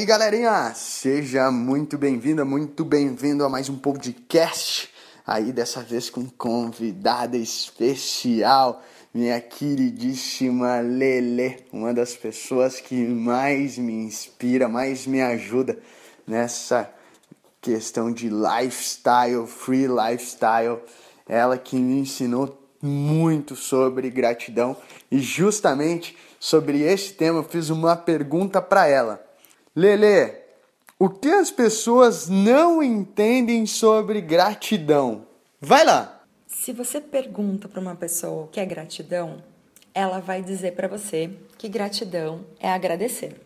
E galerinha, seja muito bem-vinda, muito bem-vindo a mais um podcast. Aí dessa vez com convidada especial, minha queridíssima Lele, uma das pessoas que mais me inspira, mais me ajuda nessa questão de lifestyle, free lifestyle. Ela que me ensinou muito sobre gratidão e justamente sobre esse tema eu fiz uma pergunta para ela. Lele, o que as pessoas não entendem sobre gratidão? Vai lá! Se você pergunta para uma pessoa o que é gratidão, ela vai dizer para você que gratidão é agradecer.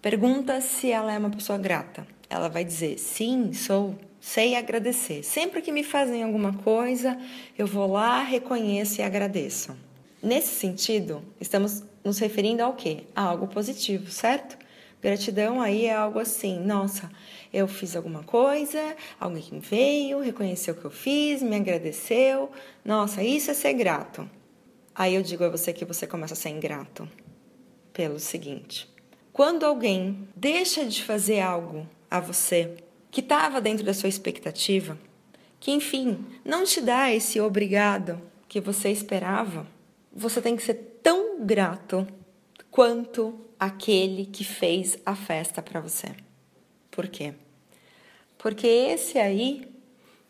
Pergunta se ela é uma pessoa grata. Ela vai dizer: sim, sou, sei agradecer. Sempre que me fazem alguma coisa, eu vou lá, reconheço e agradeço. Nesse sentido, estamos nos referindo ao quê? A algo positivo, certo? Gratidão aí é algo assim, nossa, eu fiz alguma coisa, alguém veio, reconheceu o que eu fiz, me agradeceu, nossa, isso é ser grato. Aí eu digo a você que você começa a ser ingrato pelo seguinte: quando alguém deixa de fazer algo a você que estava dentro da sua expectativa, que enfim, não te dá esse obrigado que você esperava, você tem que ser tão grato quanto aquele que fez a festa para você. Por quê? Porque esse aí,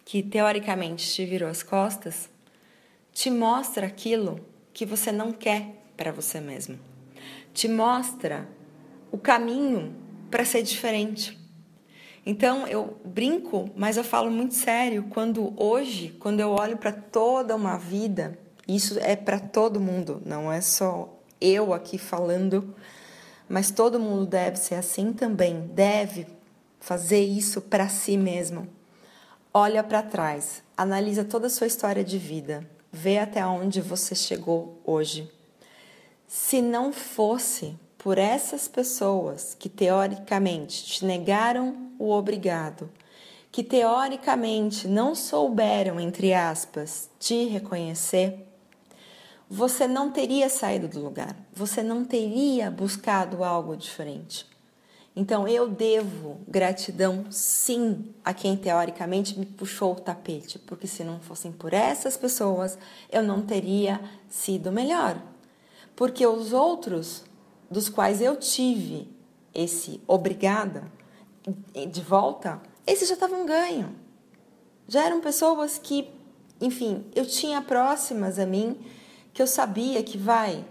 que teoricamente te virou as costas, te mostra aquilo que você não quer para você mesmo. Te mostra o caminho para ser diferente. Então eu brinco, mas eu falo muito sério quando hoje, quando eu olho para toda uma vida, isso é para todo mundo, não é só eu aqui falando mas todo mundo deve ser assim também, deve fazer isso para si mesmo. Olha para trás, analisa toda a sua história de vida, vê até onde você chegou hoje. Se não fosse por essas pessoas que teoricamente te negaram o obrigado, que teoricamente não souberam, entre aspas, te reconhecer, você não teria saído do lugar, você não teria buscado algo diferente. Então eu devo gratidão sim a quem teoricamente me puxou o tapete, porque se não fossem por essas pessoas, eu não teria sido melhor. Porque os outros dos quais eu tive esse obrigada de volta, esses já estavam ganho. Já eram pessoas que, enfim, eu tinha próximas a mim que eu sabia que vai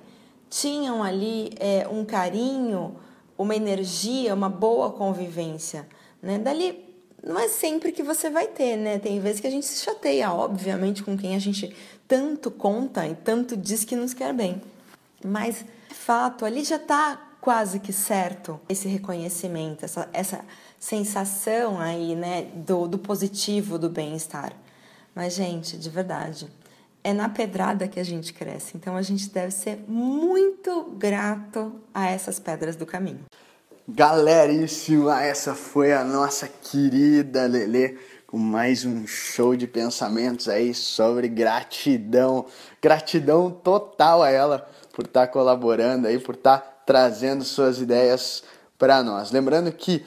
tinham ali é, um carinho, uma energia, uma boa convivência, né? Dali não é sempre que você vai ter, né? Tem vezes que a gente se chateia, obviamente, com quem a gente tanto conta e tanto diz que nos quer bem. Mas, fato, ali já está quase que certo esse reconhecimento, essa, essa sensação aí, né, do, do positivo, do bem-estar. Mas, gente, de verdade, é na pedrada que a gente cresce. Então a gente deve ser muito grato a essas pedras do caminho. Galeríssima, essa foi a nossa querida Lele com mais um show de pensamentos aí sobre gratidão. Gratidão total a ela por estar tá colaborando aí, por estar tá trazendo suas ideias para nós. Lembrando que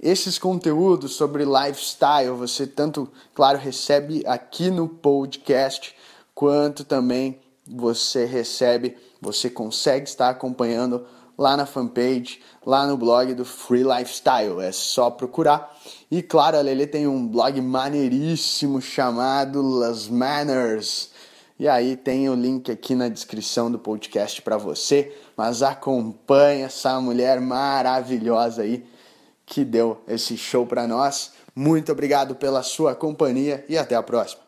esses conteúdos sobre lifestyle você tanto, claro, recebe aqui no podcast quanto também você recebe, você consegue estar acompanhando lá na fanpage, lá no blog do Free Lifestyle. É só procurar. E claro, a Lele tem um blog maneiríssimo chamado Las Manners. E aí tem o link aqui na descrição do podcast para você. Mas acompanhe essa mulher maravilhosa aí que deu esse show para nós. Muito obrigado pela sua companhia e até a próxima.